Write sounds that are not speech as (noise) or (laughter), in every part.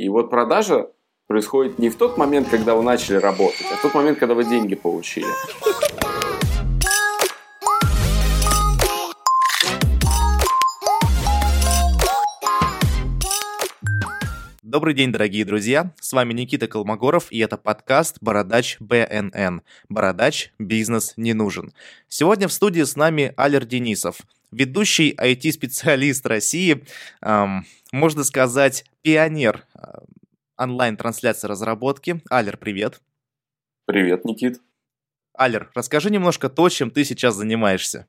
И вот продажа происходит не в тот момент, когда вы начали работать, а в тот момент, когда вы деньги получили. Добрый день, дорогие друзья! С вами Никита Колмогоров, и это подкаст «Бородач БНН». Бородач «Бизнес не нужен». Сегодня в студии с нами Алер Денисов, ведущий IT-специалист России, эм, можно сказать, пионер э, онлайн-трансляции разработки. Алер, привет! Привет, Никит! Алер, расскажи немножко то, чем ты сейчас занимаешься.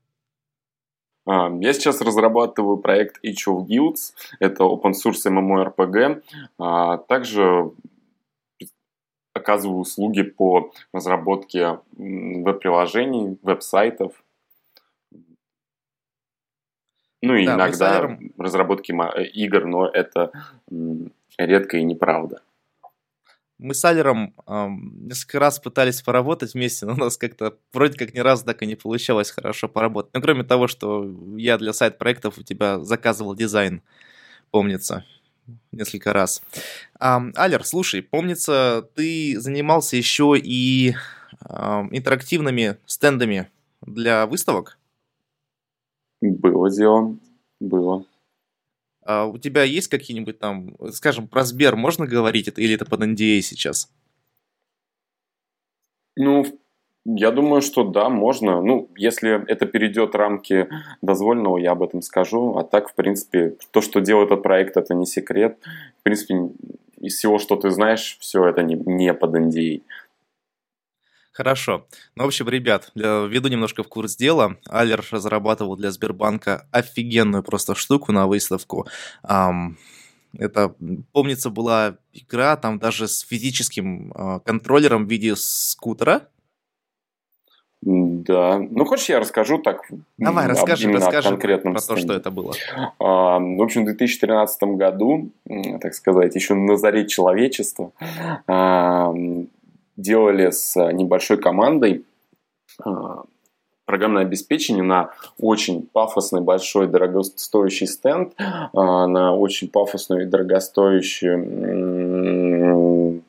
А, я сейчас разрабатываю проект Each of Guilds, это open source MMORPG, а также оказываю услуги по разработке веб-приложений, веб-сайтов, ну и да, иногда Алером... разработки игр, но это редко и неправда. Мы с Алером э, несколько раз пытались поработать вместе, но у нас как-то вроде как ни разу так и не получалось хорошо поработать. Ну, кроме того, что я для сайт-проектов у тебя заказывал дизайн, помнится, несколько раз. А, Алер, слушай, помнится, ты занимался еще и э, интерактивными стендами для выставок? Было дело, было. А у тебя есть какие-нибудь там, скажем, про Сбер можно говорить это или это под NDA а сейчас? Ну, я думаю, что да, можно. Ну, если это перейдет рамки дозволенного, я об этом скажу. А так, в принципе, то, что делает этот проект, это не секрет. В принципе, из всего, что ты знаешь, все это не, не под NDA. Хорошо. Ну, в общем, ребят, введу немножко в курс дела. Алер разрабатывал для Сбербанка офигенную просто штуку на выставку. Это, помнится, была игра там даже с физическим а, контроллером в виде скутера. Да. Ну, хочешь, я расскажу так? Давай, расскажи, расскажи конкретном про то, что это было. А, в общем, в 2013 году, так сказать, еще на заре человечества, делали с небольшой командой а, программное обеспечение на очень пафосный, большой, дорогостоящий стенд, а, на очень пафосную и дорогостоящую,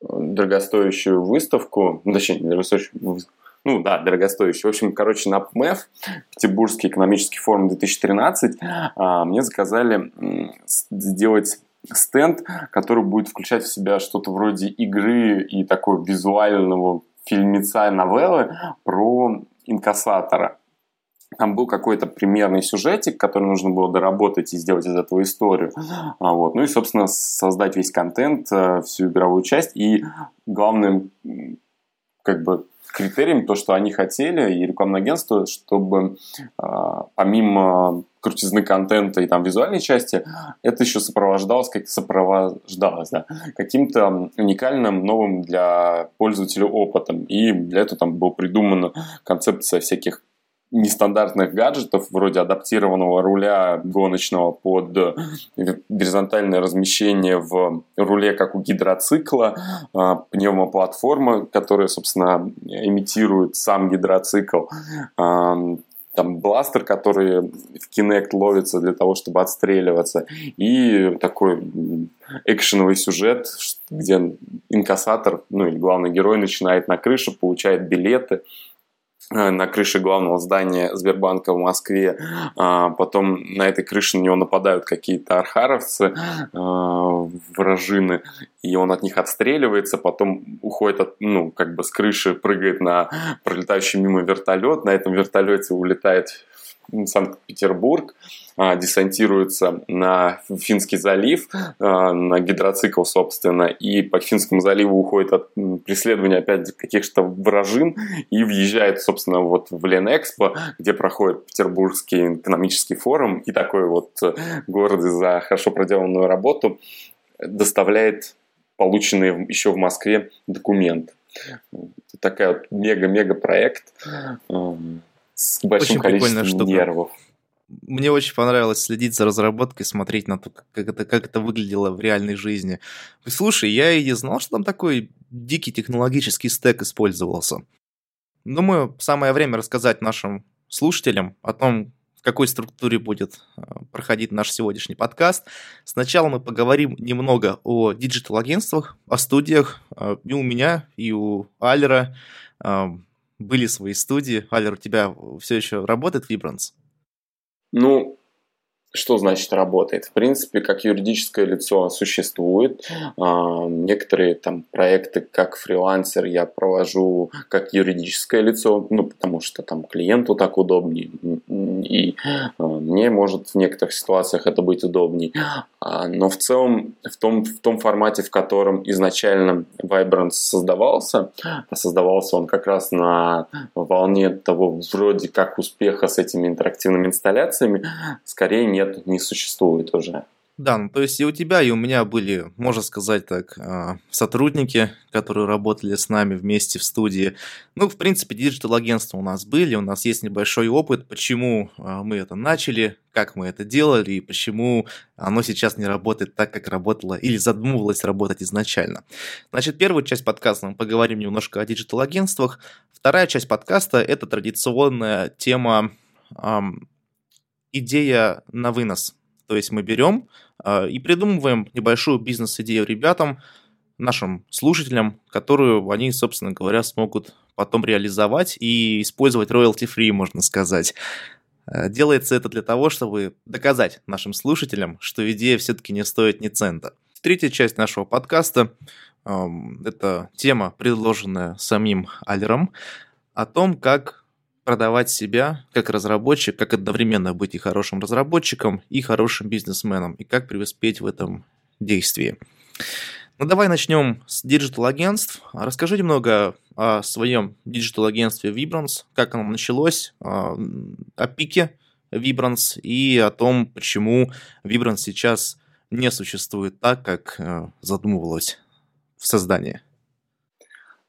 дорогостоящую выставку, ну, точнее, дорогостоящую, ну да, дорогостоящий. В общем, короче, на ПМЭФ, Петербургский экономический форум 2013, а, мне заказали сделать стенд, который будет включать в себя что-то вроде игры и такого визуального фильмеца новеллы про инкассатора. Там был какой-то примерный сюжетик, который нужно было доработать и сделать из этого историю. А вот. Ну и, собственно, создать весь контент, э, всю игровую часть. И главным как бы критерием то, что они хотели, и рекламное агентство, чтобы э, помимо крутизны контента и там визуальной части, это еще сопровождалось, как сопровождалось, да, каким-то уникальным новым для пользователя опытом. И для этого там была придумана концепция всяких нестандартных гаджетов, вроде адаптированного руля гоночного под горизонтальное размещение в руле, как у гидроцикла, а, пневмоплатформа, которая, собственно, имитирует сам гидроцикл, там бластер, который в Kinect ловится для того, чтобы отстреливаться, и такой экшеновый сюжет, где инкассатор, ну или главный герой начинает на крыше, получает билеты, на крыше главного здания Сбербанка в Москве. А, потом на этой крыше на него нападают какие-то архаровцы, а, вражины, и он от них отстреливается, потом уходит от, ну, как бы с крыши, прыгает на пролетающий мимо вертолет, на этом вертолете улетает Санкт-Петербург, а, десантируется на Финский залив, а, на гидроцикл, собственно, и по Финскому заливу уходит от преследования опять каких-то вражин и въезжает, собственно, вот в Ленэкспо, где проходит Петербургский экономический форум, и такой вот э, город за хорошо проделанную работу доставляет полученные еще в Москве документы. Такая вот мега-мега проект с большим очень количеством нервов. Мне очень понравилось следить за разработкой, смотреть на то, как это, как это выглядело в реальной жизни. Слушай, я и не знал, что там такой дикий технологический стек использовался. Думаю, самое время рассказать нашим слушателям о том, в какой структуре будет проходить наш сегодняшний подкаст. Сначала мы поговорим немного о диджитал-агентствах, о студиях. И у меня, и у Алера были свои студии. Алер, у тебя все еще работает Vibrance? Ну, что значит работает? В принципе, как юридическое лицо существует. А, некоторые там проекты как фрилансер я провожу как юридическое лицо, ну, потому что там клиенту так удобнее, и а, мне может в некоторых ситуациях это быть удобнее. А, но в целом, в том, в том формате, в котором изначально Vibrance создавался, создавался он как раз на волне того вроде как успеха с этими интерактивными инсталляциями, скорее не нет, не существует уже. Да, ну, то есть и у тебя, и у меня были, можно сказать так, а, сотрудники, которые работали с нами вместе в студии. Ну, в принципе, digital-агентства у нас были, у нас есть небольшой опыт, почему а, мы это начали, как мы это делали, и почему оно сейчас не работает так, как работало или задумывалось работать изначально. Значит, первую часть подкаста мы поговорим немножко о digital-агентствах. Вторая часть подкаста – это традиционная тема идея на вынос. То есть мы берем э, и придумываем небольшую бизнес-идею ребятам, нашим слушателям, которую они, собственно говоря, смогут потом реализовать и использовать royalty-free, можно сказать. Э, делается это для того, чтобы доказать нашим слушателям, что идея все-таки не стоит ни цента. Третья часть нашего подкаста это тема, предложенная самим Алером, о том, как продавать себя как разработчик, как одновременно быть и хорошим разработчиком, и хорошим бизнесменом, и как преуспеть в этом действии. Ну, давай начнем с digital-агентств. Расскажи немного о своем digital-агентстве Vibrance, как оно началось, о пике Vibrance и о том, почему Vibrance сейчас не существует так, как э, задумывалось в создании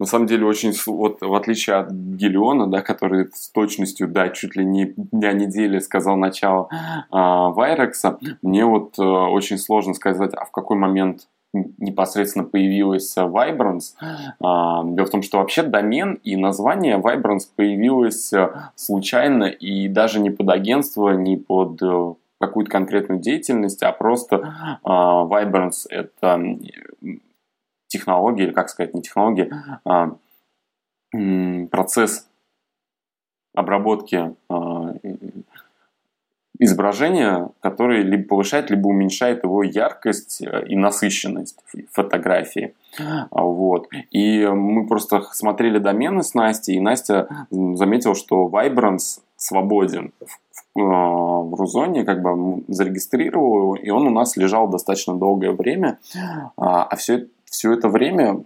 на самом деле очень, вот в отличие от Гелиона, да, который с точностью, да, чуть ли не дня недели сказал начало э, Вайрекса, мне вот э, очень сложно сказать, а в какой момент непосредственно появилась Vibrance. А, дело в том, что вообще домен и название Vibrance появилось э, случайно и даже не под агентство, не под э, какую-то конкретную деятельность, а просто а, Vibrance это технологии, или как сказать, не технологии, а процесс обработки а, изображения, который либо повышает, либо уменьшает его яркость э, и насыщенность фотографии. Вот. И мы просто смотрели домены с Настей, и Настя заметила, что Vibrance свободен в, в Рузоне, как бы зарегистрировал его, и он у нас лежал достаточно долгое время, а все все это время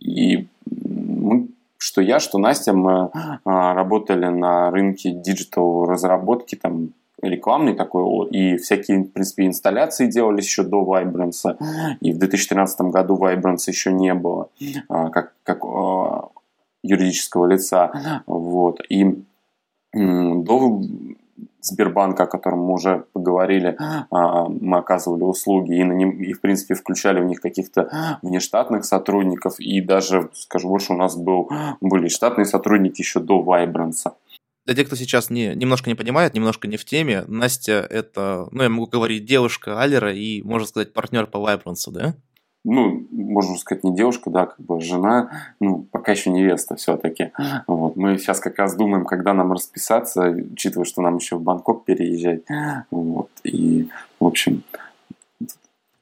и мы, что я, что Настя, мы а, работали на рынке digital разработки, там рекламный такой, и всякие, в принципе, инсталляции делались еще до Vibrance, и в 2013 году Vibrance еще не было, а, как, как а, юридического лица, вот, и до Сбербанка, о котором мы уже поговорили, а, мы оказывали услуги и, на ним, и в принципе включали в них каких-то внештатных сотрудников, и даже, скажу больше, у нас был, были штатные сотрудники еще до Вайбранса. Для тех, кто сейчас не, немножко не понимает, немножко не в теме, Настя это, ну, я могу говорить, девушка Алера и, можно сказать, партнер по Вайбрансу, да? Ну, можно сказать, не девушка, да, как бы жена, ну, пока еще невеста все-таки. Вот. Мы сейчас как раз думаем, когда нам расписаться, учитывая, что нам еще в Бангкок переезжать. Вот. И, в общем,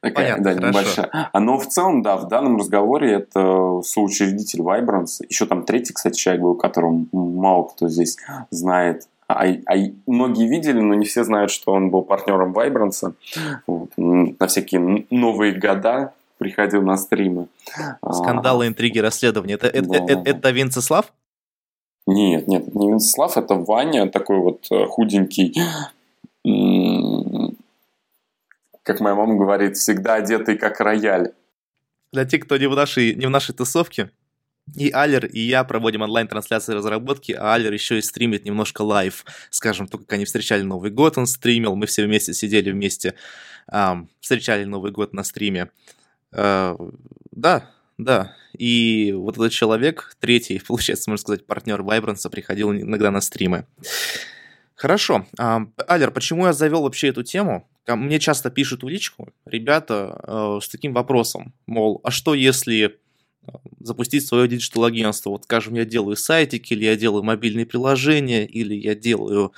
такая, Понятно, да, хорошо. небольшая. А, но в целом, да, в данном разговоре это соучредитель Vibrance. Еще там третий, кстати, человек был, которого мало кто здесь знает. А, а многие видели, но не все знают, что он был партнером Vibrance. Вот. На всякие новые года приходил на стримы. Скандалы, а, интриги, расследования. Это, да. это, это, это Винцеслав? Нет, нет, не Винцеслав, это Ваня, такой вот э, худенький, как моя мама говорит, всегда одетый как рояль. Для тех, кто не в нашей, не в нашей тусовке, и Алер, и я проводим онлайн-трансляции разработки, а Алер еще и стримит немножко live. Скажем, то, как они встречали Новый год, он стримил, мы все вместе сидели вместе, эм, встречали Новый год на стриме. Э, да, да. И вот этот человек, третий, (laughs) получается, можно сказать, партнер Vibrance а, приходил иногда на стримы. Хорошо. А, Алер, почему я завел вообще эту тему? Мне часто пишут в личку ребята э, с таким вопросом, мол, а что если запустить свое digital-агентство? Вот, скажем, я делаю сайтики, или я делаю мобильные приложения, или я делаю,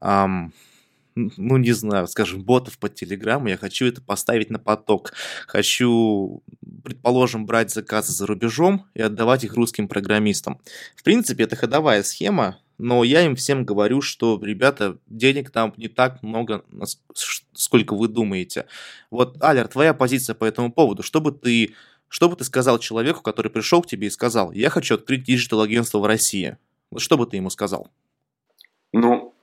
эм, ну, не знаю, скажем, ботов под Телеграм, я хочу это поставить на поток. Хочу, предположим, брать заказы за рубежом и отдавать их русским программистам. В принципе, это ходовая схема, но я им всем говорю, что, ребята, денег там не так много, сколько вы думаете. Вот, Алер, твоя позиция по этому поводу, что бы ты, что бы ты сказал человеку, который пришел к тебе и сказал, я хочу открыть digital-агентство в России? Вот что бы ты ему сказал? Ну,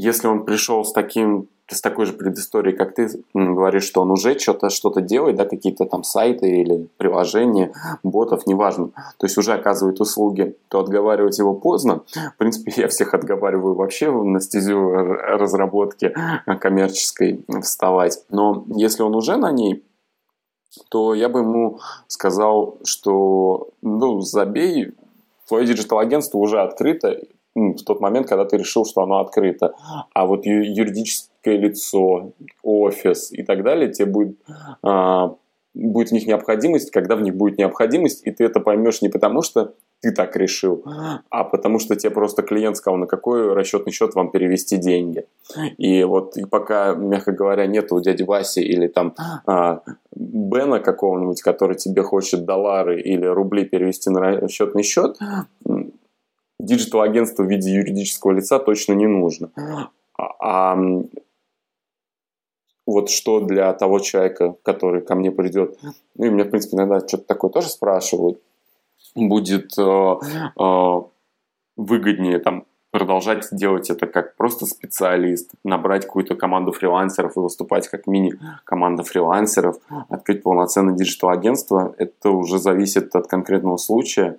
если он пришел с таким с такой же предысторией, как ты говоришь, что он уже что-то что делает, да, какие-то там сайты или приложения, ботов, неважно, то есть уже оказывает услуги, то отговаривать его поздно. В принципе, (laughs) я всех отговариваю вообще на стезю разработки коммерческой вставать. Но если он уже на ней, то я бы ему сказал, что ну, забей, твое digital-агентство уже открыто, в тот момент, когда ты решил, что оно открыто. А вот юридическое лицо, офис и так далее, тебе будет, а, будет в них необходимость, когда в них будет необходимость, и ты это поймешь не потому, что ты так решил, а потому что тебе просто клиент сказал, на какой расчетный счет вам перевести деньги. И вот и пока, мягко говоря, нет у дяди Васи или там а, Бена какого-нибудь, который тебе хочет доллары или рубли перевести на расчетный счет, digital-агентство в виде юридического лица точно не нужно. А, а вот что для того человека, который ко мне придет, ну и меня, в принципе, иногда что-то такое тоже спрашивают, будет э, э, выгоднее там продолжать делать это как просто специалист, набрать какую-то команду фрилансеров и выступать как мини-команда фрилансеров, открыть полноценное digital-агентство, это уже зависит от конкретного случая.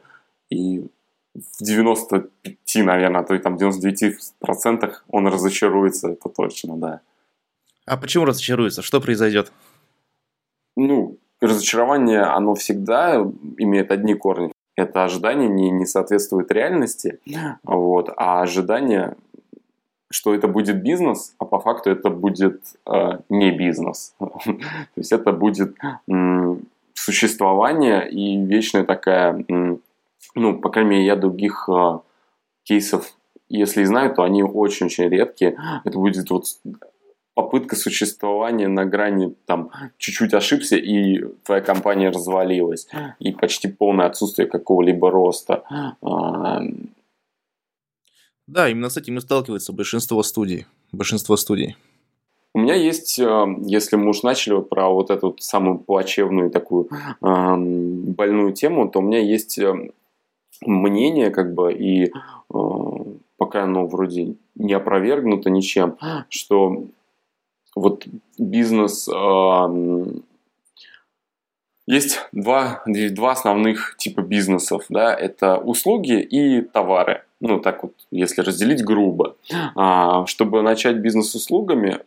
И в 95, наверное, а то и там 99 процентах он разочаруется, это точно, да. А почему разочаруется? Что произойдет? Ну, разочарование, оно всегда имеет одни корни. Это ожидание не, не соответствует реальности, вот, а ожидание, что это будет бизнес, а по факту это будет э, не бизнес. (laughs) То есть это будет существование и вечная такая ну, по крайней мере, я других э, кейсов, если знаю, то они очень-очень редкие. Это будет вот попытка существования на грани, там, чуть-чуть ошибся, и твоя компания развалилась. И почти полное отсутствие какого-либо роста. Да, именно с этим и сталкивается большинство студий. Большинство студий. У меня есть, э, если мы уж начали про вот эту самую плачевную такую больную тему, то у меня есть мнение, как бы, и э, пока оно вроде не опровергнуто ничем, что вот бизнес э, есть два, два основных типа бизнесов, да, это услуги и товары. Ну, так вот, если разделить грубо. А, чтобы начать бизнес услугами,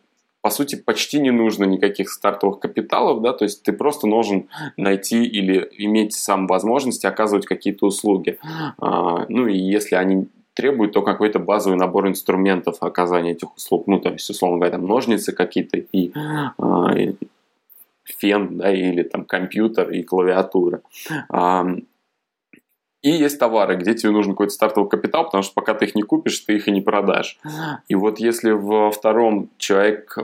по сути, почти не нужно никаких стартовых капиталов, да, то есть ты просто должен найти или иметь сам возможности оказывать какие-то услуги. А, ну и если они требуют, то какой-то базовый набор инструментов оказания этих услуг, ну, то есть, условно говоря, там ножницы какие-то и, и фен, да, или там компьютер и клавиатура. А, и есть товары, где тебе нужен какой-то стартовый капитал, потому что пока ты их не купишь, ты их и не продашь. И вот если во втором человек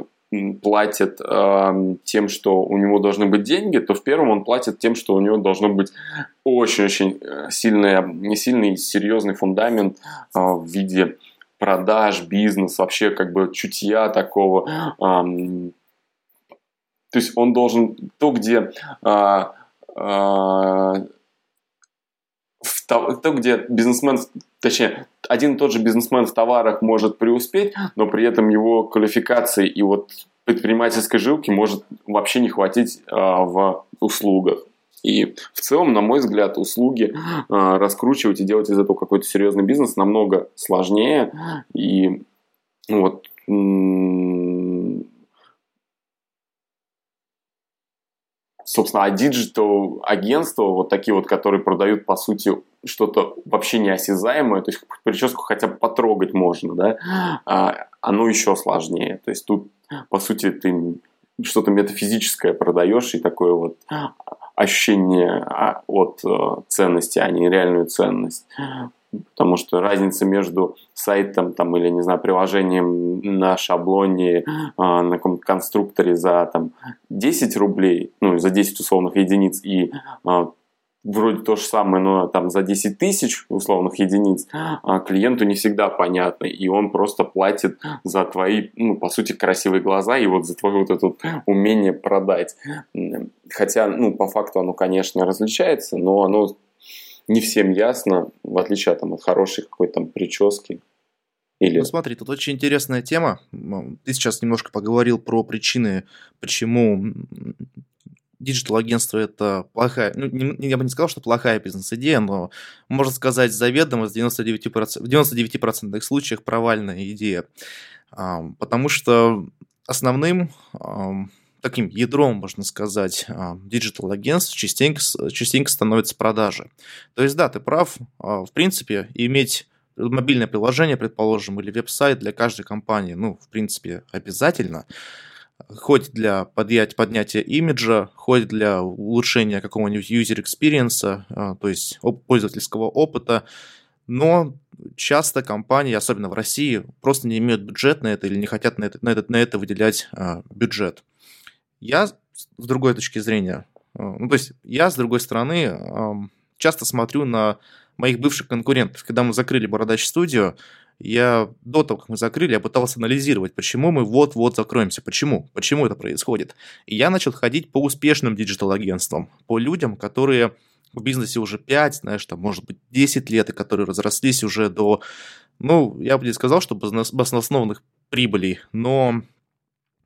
платит э, тем, что у него должны быть деньги, то в первом он платит тем, что у него должно быть очень-очень э, сильный, сильный, серьезный фундамент э, в виде продаж, бизнес, вообще как бы чутья такого. Э, то есть он должен то, где э, э, то, где бизнесмен, точнее, один и тот же бизнесмен в товарах может преуспеть, но при этом его квалификации и вот предпринимательской жилки может вообще не хватить а, в услугах. И в целом, на мой взгляд, услуги а, раскручивать и делать из этого какой-то серьезный бизнес намного сложнее. И вот собственно, а digital агентства, вот такие вот, которые продают, по сути, что-то вообще неосязаемое, то есть прическу хотя бы потрогать можно, да, а, оно еще сложнее. То есть тут, по сути, ты что-то метафизическое продаешь и такое вот ощущение а, от э, ценности, а не реальную ценность. Потому что разница между сайтом там, или, не знаю, приложением на шаблоне, а, на каком-то конструкторе за там, 10 рублей, ну, за 10 условных единиц и а, вроде то же самое, но там за 10 тысяч условных единиц а клиенту не всегда понятно, и он просто платит за твои, ну, по сути, красивые глаза и вот за твое вот это умение продать. Хотя, ну, по факту оно, конечно, различается, но оно не всем ясно, в отличие там, от хорошей какой-то там прически. Или... Ну смотри, тут очень интересная тема. Ты сейчас немножко поговорил про причины, почему digital-агентство это плохая, ну, не, я бы не сказал, что плохая бизнес-идея, но можно сказать заведомо в 99%, в 99% случаях провальная идея. Потому что основным таким ядром, можно сказать, digital-агентств частенько, частенько становится продажи. То есть, да, ты прав, а, в принципе, иметь мобильное приложение, предположим, или веб-сайт для каждой компании, ну, в принципе, обязательно хоть для поднятия, поднятия имиджа, хоть для улучшения какого-нибудь user experience, а, то есть пользовательского опыта, но часто компании, особенно в России, просто не имеют бюджет на это или не хотят на это, на это, на это выделять а, бюджет. Я с другой точки зрения, а, ну, то есть я с другой стороны часто смотрю на моих бывших конкурентов. Когда мы закрыли Бородач студию, я до того, как мы закрыли, я пытался анализировать, почему мы вот-вот закроемся, почему, почему это происходит. И я начал ходить по успешным диджитал-агентствам, по людям, которые в бизнесе уже 5, знаешь, там, может быть, 10 лет, и которые разрослись уже до, ну, я бы не сказал, что баснословных прибылей, но,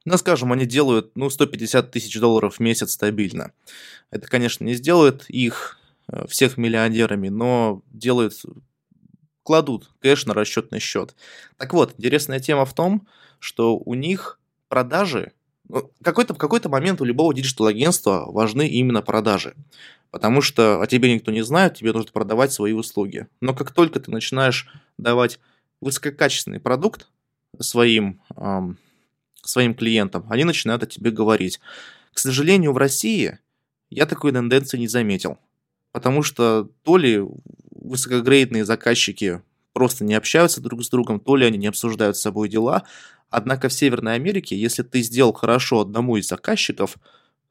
ну, скажем, они делают, ну, 150 тысяч долларов в месяц стабильно. Это, конечно, не сделает их э, всех миллионерами, но делает кладут кэш на расчетный счет. Так вот, интересная тема в том, что у них продажи, ну, какой-то, в какой-то момент у любого digital-агентства важны именно продажи. Потому что о тебе никто не знает, тебе нужно продавать свои услуги. Но как только ты начинаешь давать высококачественный продукт своим, эм, своим клиентам, они начинают о тебе говорить. К сожалению, в России я такой тенденции не заметил. Потому что то ли высокогрейдные заказчики просто не общаются друг с другом, то ли они не обсуждают с собой дела. Однако в Северной Америке, если ты сделал хорошо одному из заказчиков,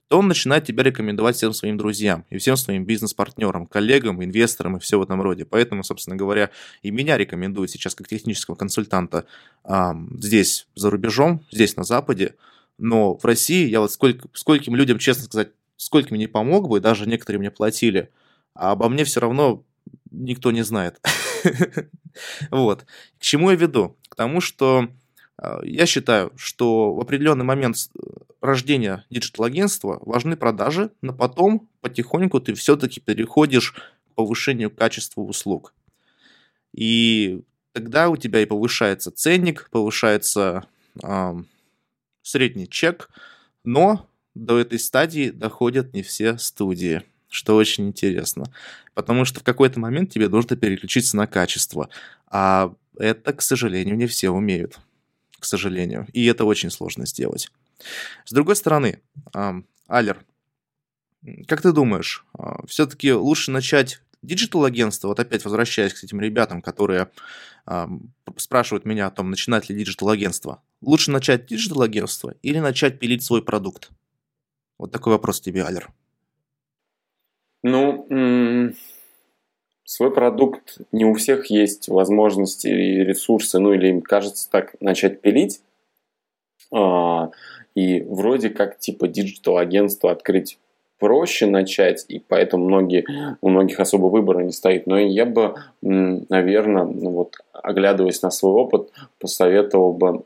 то он начинает тебя рекомендовать всем своим друзьям и всем своим бизнес-партнерам, коллегам, инвесторам и все в этом роде. Поэтому, собственно говоря, и меня рекомендуют сейчас как технического консультанта а, здесь, за рубежом, здесь, на Западе. Но в России я вот сколько, скольким людям, честно сказать, скольким не помог бы, даже некоторые мне платили, а обо мне все равно никто не знает. (laughs) Вот. К чему я веду? К тому, что я считаю, что в определенный момент рождения диджитал-агентства важны продажи, но потом потихоньку ты все-таки переходишь к повышению качества услуг. И тогда у тебя и повышается ценник, повышается э, средний чек, но до этой стадии доходят не все студии что очень интересно. Потому что в какой-то момент тебе нужно переключиться на качество. А это, к сожалению, не все умеют. К сожалению. И это очень сложно сделать. С другой стороны, Алер, как ты думаешь, а, все-таки лучше начать диджитал-агентство, вот опять возвращаясь к этим ребятам, которые спрашивают меня о том, начинать ли диджитал-агентство. Лучше начать диджитал-агентство или начать пилить свой продукт? Вот такой вопрос тебе, Алер. Ну, свой продукт не у всех есть возможности и ресурсы, ну или им кажется так начать пилить. А, и вроде как типа диджитал-агентство открыть проще начать, и поэтому многие, у многих особо выбора не стоит. Но я бы, наверное, ну вот, оглядываясь на свой опыт, посоветовал бы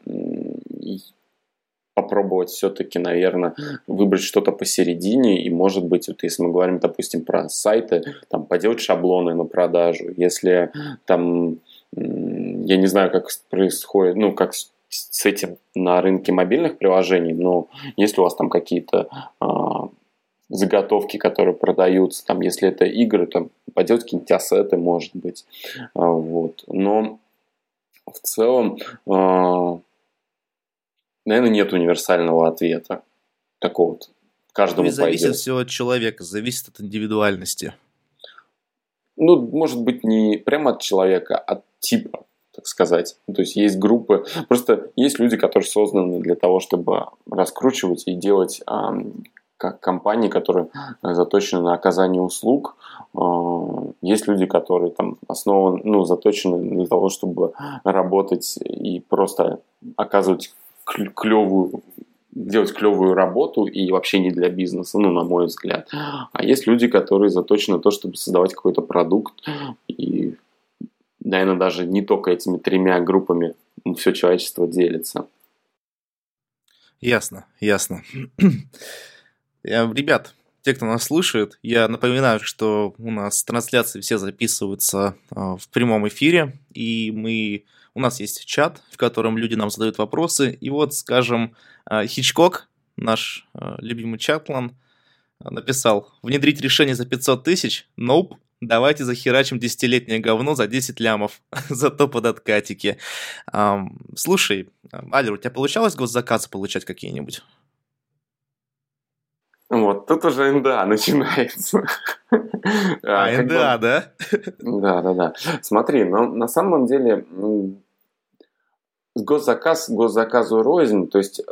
попробовать все-таки, наверное, выбрать что-то посередине, и, может быть, вот если мы говорим, допустим, про сайты, там, поделать шаблоны на продажу, если там, я не знаю, как происходит, ну, как с этим на рынке мобильных приложений, но если у вас там какие-то а, заготовки, которые продаются, там, если это игры, там, поделать какие-нибудь ассеты, может быть, а, вот, но в целом, а, наверное, нет универсального ответа такого вот, каждому зависит пойдет. все от человека, зависит от индивидуальности. Ну, может быть, не прямо от человека, а от типа так сказать. То есть есть группы, просто есть люди, которые созданы для того, чтобы раскручивать и делать как компании, которые заточены на оказание услуг. А, есть люди, которые там основаны, ну, заточены для того, чтобы работать и просто оказывать клевую делать клевую работу и вообще не для бизнеса, ну, на мой взгляд. А есть люди, которые заточены на то, чтобы создавать какой-то продукт и наверное, даже не только этими тремя группами все человечество делится. Ясно, ясно. (clears throat) Ребят, те, кто нас слушает, я напоминаю, что у нас трансляции все записываются а, в прямом эфире, и мы у нас есть чат, в котором люди нам задают вопросы. И вот, скажем, а, Хичкок, наш а, любимый чатлан, написал «Внедрить решение за 500 тысяч? Nope. Давайте захерачим десятилетнее говно за 10 лямов, (laughs) зато под откатики. Um, слушай, Алер, у тебя получалось госзаказы получать какие-нибудь? Вот, тут уже НДА начинается. А, а НДА, да? Да, да, да. Смотри, но на самом деле госзаказ госзаказу рознь, то есть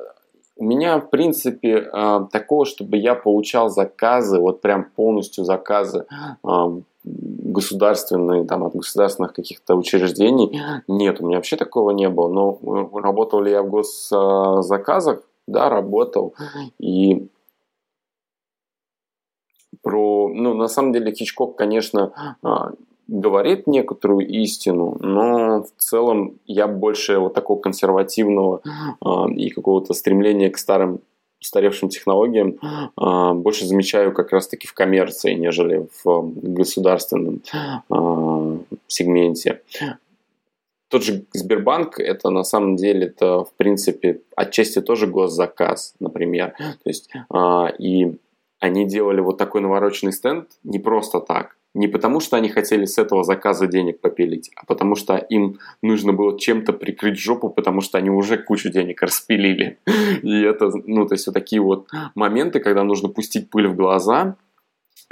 у меня, в принципе, а, такого, чтобы я получал заказы, вот прям полностью заказы а, государственные, там, от государственных каких-то учреждений. Нет, у меня вообще такого не было. Но э, работал ли я в госзаказах? Да, работал. И про, ну, на самом деле, Хичкок, конечно, говорит некоторую истину, но в целом я больше вот такого консервативного э, и какого-то стремления к старым устаревшим технологиям э, больше замечаю как раз-таки в коммерции, нежели в государственном э, сегменте. Тот же Сбербанк, это на самом деле, это в принципе отчасти тоже госзаказ, например. То есть, э, и они делали вот такой навороченный стенд не просто так не потому, что они хотели с этого заказа денег попилить, а потому что им нужно было чем-то прикрыть жопу, потому что они уже кучу денег распилили. (laughs) И это, ну, то есть вот такие вот моменты, когда нужно пустить пыль в глаза,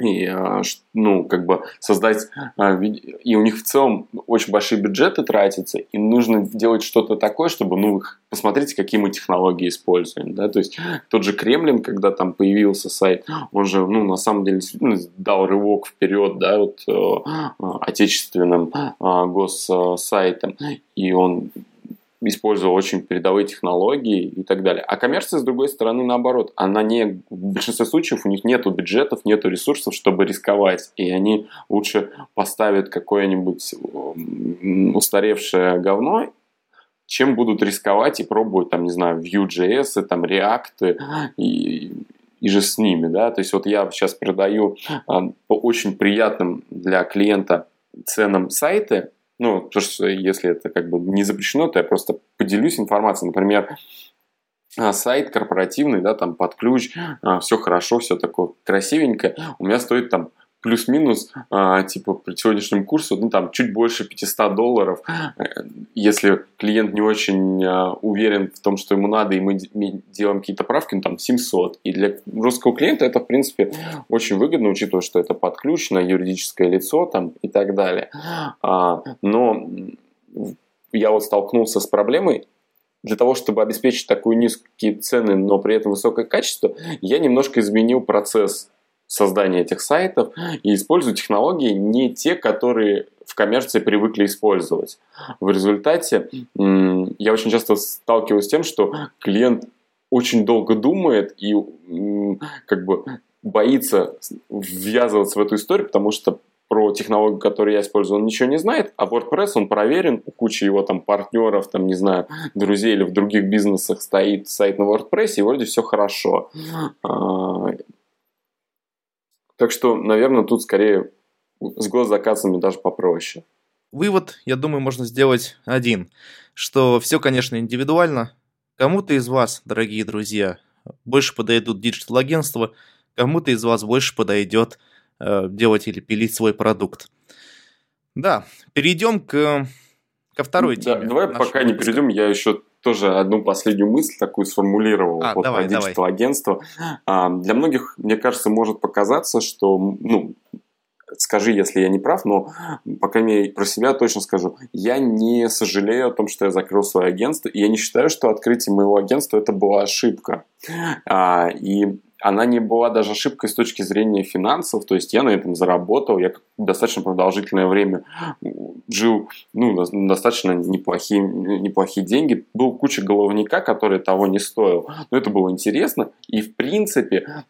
и, а, ну, как бы создать, а, и у них в целом очень большие бюджеты тратятся, и нужно делать что-то такое, чтобы, ну, посмотрите, какие мы технологии используем, да, то есть тот же Кремлин, когда там появился сайт, он же, ну, на самом деле дал рывок вперед, да, вот э, а, отечественным госсайтам, и он использовал очень передовые технологии и так далее. А коммерция, с другой стороны, наоборот, она не, в большинстве случаев у них нету бюджетов, нету ресурсов, чтобы рисковать, и они лучше поставят какое-нибудь устаревшее говно, чем будут рисковать и пробовать, там, не знаю, Vue.js, там, React и, и же с ними, да, то есть вот я сейчас продаю а, по очень приятным для клиента ценам сайты, ну, потому что если это как бы не запрещено, то я просто поделюсь информацией. Например, а, сайт корпоративный, да, там под ключ, а, все хорошо, все такое красивенькое. У меня стоит там плюс-минус, а, типа, по сегодняшнему курсу, ну, там, чуть больше 500 долларов. Если клиент не очень а, уверен в том, что ему надо, и мы делаем какие-то правки, ну, там, 700. И для русского клиента это, в принципе, очень выгодно, учитывая, что это под ключ на юридическое лицо, там, и так далее. А, но я вот столкнулся с проблемой, для того, чтобы обеспечить такую низкие цены, но при этом высокое качество, я немножко изменил процесс создания этих сайтов и использую технологии не те, которые в коммерции привыкли использовать. В результате я очень часто сталкиваюсь с тем, что клиент очень долго думает и как бы боится ввязываться в эту историю, потому что про технологию, которую я использую, он ничего не знает, а WordPress, он проверен, у кучи его там партнеров, там, не знаю, друзей или в других бизнесах стоит сайт на WordPress, и вроде все хорошо. Так что, наверное, тут скорее с госзаказами даже попроще. Вывод, я думаю, можно сделать один, что все, конечно, индивидуально. Кому-то из вас, дорогие друзья, больше подойдут диджитал-агентства, кому-то из вас больше подойдет э, делать или пилить свой продукт. Да, перейдем к, ко второй теме. Да, давай пока выпуска. не перейдем, я еще тоже одну последнюю мысль такую сформулировал а, вот давай, про диджитал агентство. А, для многих, мне кажется, может показаться, что ну, скажи, если я не прав, но, по крайней мере, про себя точно скажу. Я не сожалею о том, что я закрыл свое агентство, и я не считаю, что открытие моего агентства это была ошибка. А, и она не была даже ошибкой с точки зрения финансов, то есть я на этом заработал, я достаточно продолжительное время жил, ну, достаточно неплохие, неплохие деньги, был куча головника, который того не стоил, но это было интересно, и в принципе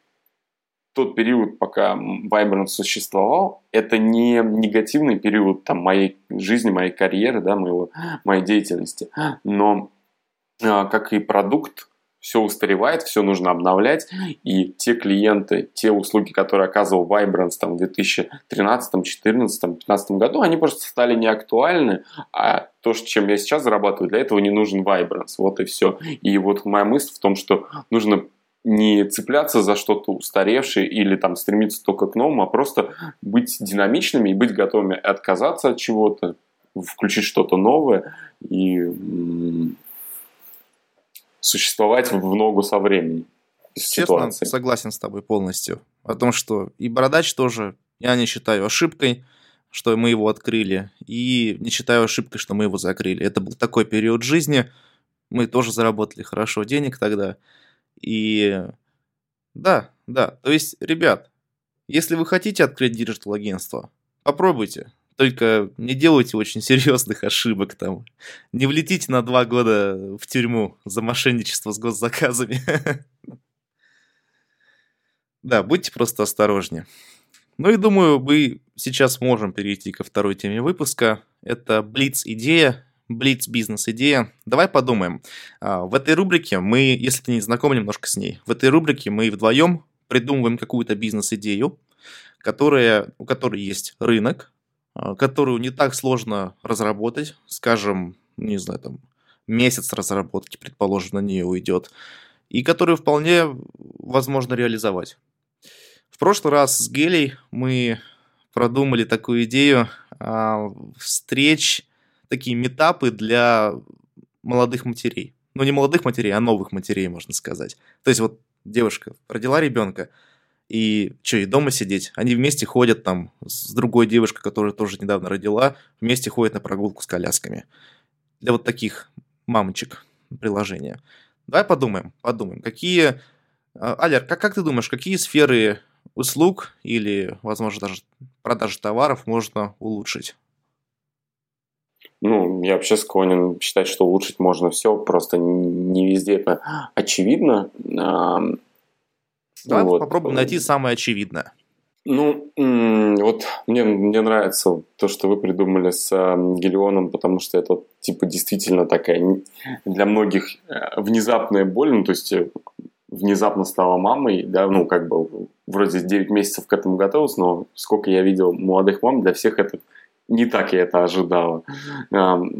тот период, пока Vibrant существовал, это не негативный период там, моей жизни, моей карьеры, да, моего, моей деятельности. Но а, как и продукт, все устаревает, все нужно обновлять, и те клиенты, те услуги, которые оказывал Vibrance там, в 2013, 2014, 2015 году, они просто стали неактуальны, а то, чем я сейчас зарабатываю, для этого не нужен Vibrance, вот и все. И вот моя мысль в том, что нужно не цепляться за что-то устаревшее или там стремиться только к новому, а просто быть динамичными и быть готовыми отказаться от чего-то, включить что-то новое и существовать в ногу со временем. Честно, ситуации. согласен с тобой полностью. О том, что и Бородач тоже я не считаю ошибкой, что мы его открыли, и не считаю ошибкой, что мы его закрыли. Это был такой период жизни, мы тоже заработали хорошо денег тогда, и да, да, то есть, ребят, если вы хотите открыть диджитал-агентство, попробуйте. Только не делайте очень серьезных ошибок там. Не влетите на два года в тюрьму за мошенничество с госзаказами. (laughs) Да, будьте просто осторожнее. Ну и думаю, мы сейчас можем перейти ко второй теме выпуска. Это Блиц-идея Блиц бизнес-идея. Давай подумаем. А, в этой рубрике мы, если ты не знаком немножко с ней, в этой рубрике мы вдвоем придумываем какую-то бизнес-идею, которая, у которой есть рынок, которую не так сложно разработать, скажем, не знаю, там, месяц разработки, предположим, на нее уйдет, и которую вполне возможно реализовать. В прошлый раз с Гелей мы продумали такую идею а, встреч такие метапы для молодых матерей. Ну, не молодых матерей, а новых матерей, можно сказать. То есть вот девушка родила ребенка, и что, и дома сидеть? Они вместе ходят там с другой девушкой, которая тоже недавно родила, вместе ходят на прогулку с колясками. Для вот таких мамочек приложения. Давай подумаем, подумаем, какие... А, Алер, как, как ты думаешь, какие сферы услуг или, возможно, даже продажи товаров можно улучшить? Ну, я вообще склонен считать, что улучшить можно все, просто не везде это очевидно. Давай вот. попробуем найти самое очевидное. Ну, вот мне, мне нравится то, что вы придумали с Гелионом, потому что это типа действительно такая для многих э, внезапная боль, ну, то есть э, внезапно стала мамой, да, ну, как бы вроде 9 месяцев к этому готовилась, но сколько я видел молодых мам, для всех это не так я это ожидала.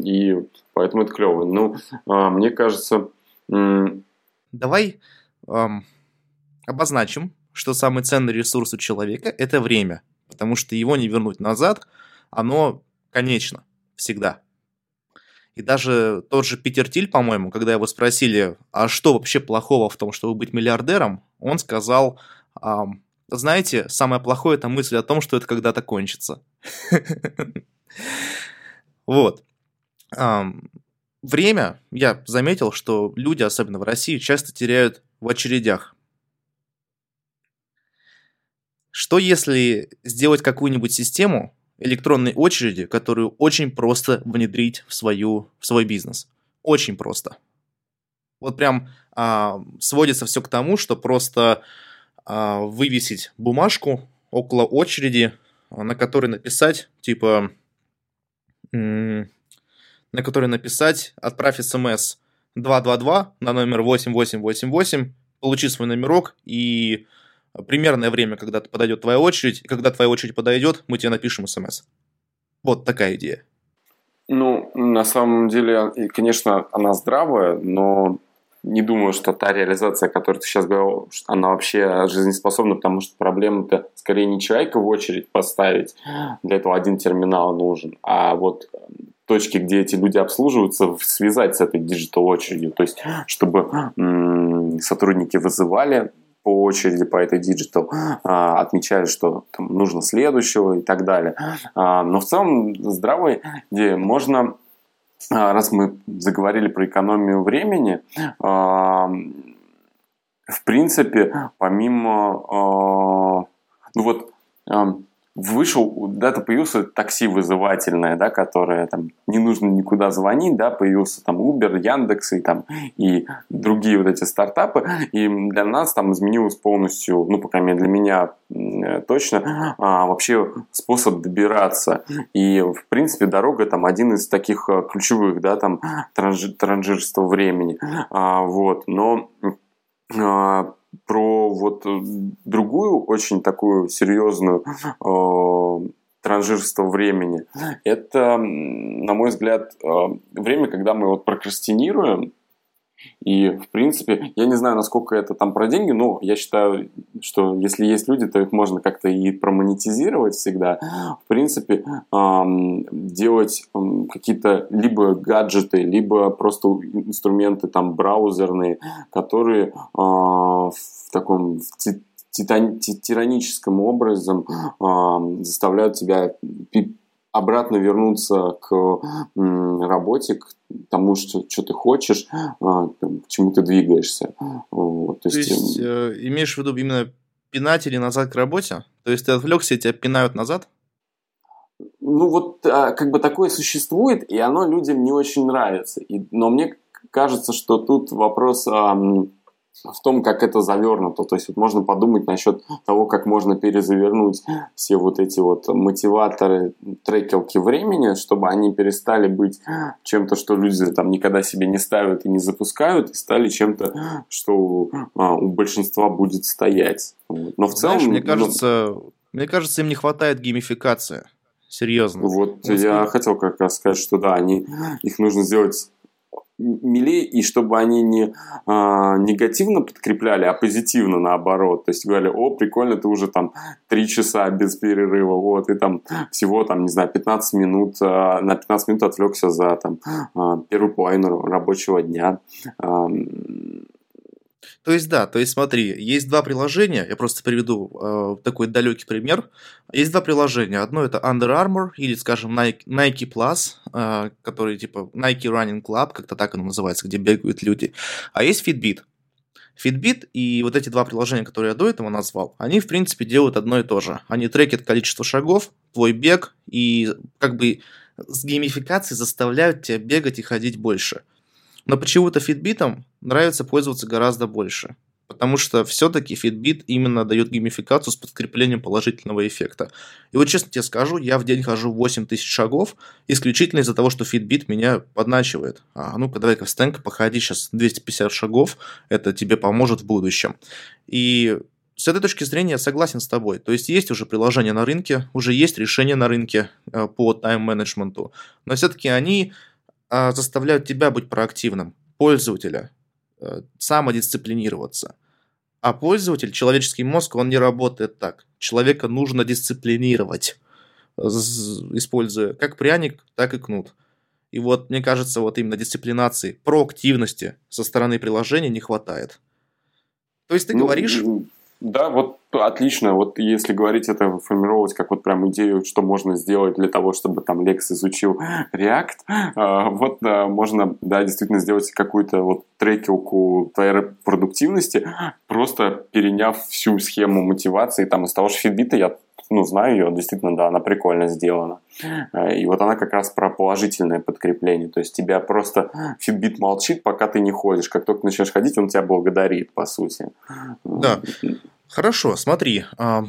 И поэтому это клево. Ну, а, мне кажется... Давай эм, обозначим, что самый ценный ресурс у человека – это время. Потому что его не вернуть назад, оно конечно, всегда. И даже тот же Питер Тиль, по-моему, когда его спросили, а что вообще плохого в том, чтобы быть миллиардером, он сказал, знаете, самое плохое это мысль о том, что это когда-то кончится. (laughs) Вот. Время, я заметил, что люди, особенно в России, часто теряют в очередях. Что если сделать какую-нибудь систему электронной очереди, которую очень просто внедрить в, свою, в свой бизнес? Очень просто. Вот прям а, сводится все к тому, что просто а, вывесить бумажку около очереди, на которой написать, типа, на которой написать, отправь смс 222 на номер 8888, получи свой номерок и примерное время, когда подойдет твоя очередь, и когда твоя очередь подойдет, мы тебе напишем смс. Вот такая идея. Ну, на самом деле, конечно, она здравая, но не думаю, что та реализация, о которой ты сейчас говорил, она вообще жизнеспособна, потому что проблема-то скорее не человека в очередь поставить, для этого один терминал нужен, а вот точки, где эти люди обслуживаются, связать с этой диджитал очередью, то есть чтобы сотрудники вызывали по очереди по этой диджитал, а, отмечали, что там, нужно следующего и так далее. А, но в целом здравая идея можно, а, раз мы заговорили про экономию времени, в принципе, помимо, ну вот, вышел, да-то появился такси вызывательное, да, которое там не нужно никуда звонить, да, появился там Uber, Яндекс и там и другие вот эти стартапы, и для нас там изменилось полностью, ну, по крайней мере, для меня точно, а, вообще способ добираться, и, в принципе, дорога там один из таких э, ключевых, да, там, транжи, транжирства времени, а, вот, но а, про вот э, другую очень такую серьезную э, транжирство времени. Это, на мой взгляд, э, время, когда мы вот прокрастинируем, и, в принципе, я не знаю, насколько это там про деньги, но я считаю, что если есть люди, то их можно как-то и промонетизировать всегда. В принципе, эм, делать эм, какие-то либо гаджеты, либо просто инструменты там браузерные, которые э, в таком в тираническом образом э, заставляют тебя обратно вернуться к работе, к тому, что, что ты хочешь, а, к чему ты двигаешься. Вот, то, то есть, есть э, имеешь в виду именно пинать или назад к работе? То есть ты отвлекся, и тебя пинают назад? Ну вот а, как бы такое существует, и оно людям не очень нравится. И, но мне кажется, что тут вопрос а, в том, как это завернуто. То есть вот можно подумать насчет того, как можно перезавернуть все вот эти вот мотиваторы, трекелки времени, чтобы они перестали быть чем-то, что люди там никогда себе не ставят и не запускают, и стали чем-то, что а, у большинства будет стоять. Но в Знаешь, целом... мне ну, кажется, ну, мне кажется, им не хватает геймификации. Серьезно. Вот, вот я хотел как раз сказать, что да, они, их нужно сделать милее, и чтобы они не а, негативно подкрепляли, а позитивно наоборот. То есть говорили, о, прикольно, ты уже там три часа без перерыва, вот, и там всего там, не знаю, 15 минут, а, на 15 минут отвлекся за там а, первую половину рабочего дня. А, то есть, да, то есть смотри, есть два приложения, я просто приведу э, такой далекий пример. Есть два приложения. Одно это Under Armour или, скажем, Nike, Nike Plus, э, который типа Nike Running Club, как-то так оно называется, где бегают люди. А есть Fitbit. Fitbit и вот эти два приложения, которые я до этого назвал, они, в принципе, делают одно и то же. Они трекят количество шагов, твой бег, и как бы с геймификацией заставляют тебя бегать и ходить больше. Но почему-то Fitbit нравится пользоваться гораздо больше. Потому что все-таки Fitbit именно дает геймификацию с подкреплением положительного эффекта. И вот честно тебе скажу, я в день хожу 8 тысяч шагов исключительно из-за того, что Fitbit меня подначивает. А ну-ка, давай-ка встань походи сейчас 250 шагов, это тебе поможет в будущем. И с этой точки зрения я согласен с тобой. То есть есть уже приложения на рынке, уже есть решения на рынке э, по тайм-менеджменту, но все-таки они а, заставляют тебя быть проактивным, пользователя, самодисциплинироваться. А пользователь, человеческий мозг, он не работает так. Человека нужно дисциплинировать, используя как пряник, так и кнут. И вот, мне кажется, вот именно дисциплинации, проактивности со стороны приложения не хватает. То есть ты ну, говоришь... Да, вот отлично. Вот если говорить это, формировать как вот прям идею, что можно сделать для того, чтобы там Лекс изучил React, а, вот можно, да, действительно сделать какую-то вот трекилку твоей продуктивности, просто переняв всю схему мотивации там из того же фидбита, я ну, знаю ее, действительно, да, она прикольно сделана. Э, и вот она как раз про положительное подкрепление. То есть тебя просто Fitbit молчит, пока ты не ходишь. Как только начнешь ходить, он тебя благодарит, по сути. Да. Хорошо, смотри. А,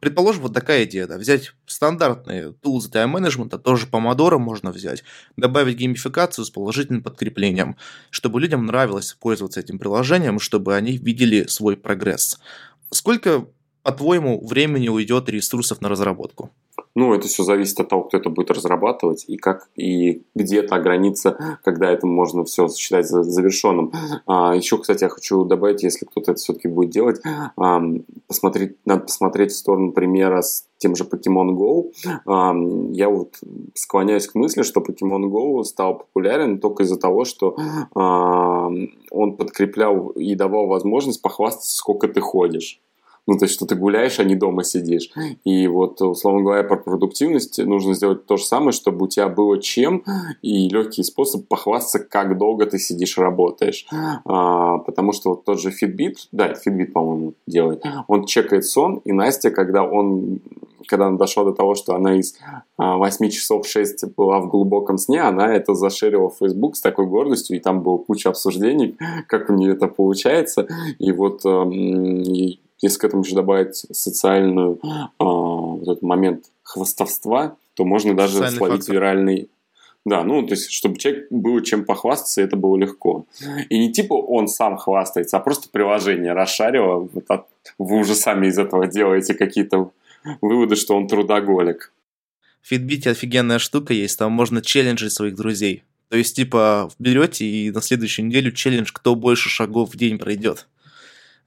предположим, вот такая идея, да, взять стандартные тулзы тайм-менеджмента, тоже Pomodoro можно взять, добавить геймификацию с положительным подкреплением, чтобы людям нравилось пользоваться этим приложением, чтобы они видели свой прогресс. Сколько по-твоему, времени уйдет ресурсов на разработку? Ну, это все зависит от того, кто это будет разрабатывать и как и где та граница, когда это можно все считать завершенным. А, еще, кстати, я хочу добавить, если кто-то это все-таки будет делать, а, посмотреть, надо посмотреть в сторону примера с тем же Pokemon Go. А, я вот склоняюсь к мысли, что Pokemon Go стал популярен только из-за того, что а, он подкреплял и давал возможность похвастаться, сколько ты ходишь. Ну, то есть, что ты гуляешь, а не дома сидишь. И вот, условно говоря, про продуктивность нужно сделать то же самое, чтобы у тебя было чем и легкий способ похвастаться, как долго ты сидишь, работаешь. А, потому что вот тот же Fitbit, да, Fitbit, по-моему, делает, он чекает сон, и Настя, когда он когда она дошла до того, что она из 8 а, часов 6 была в глубоком сне, она это зашерила в Facebook с такой гордостью, и там была куча обсуждений, (laughs) как у нее это получается. И вот если к этому еще добавить социальную э, вот этот момент хвастовства, то можно даже Социальный словить фактор. виральный да, ну, то есть, чтобы человек было чем похвастаться, это было легко. И не типа он сам хвастается, а просто приложение расшарило. Вот от, вы уже сами из этого делаете какие-то выводы, что он трудоголик. В офигенная штука есть, там можно челленджить своих друзей. То есть, типа, берете и на следующую неделю челлендж, кто больше шагов в день пройдет.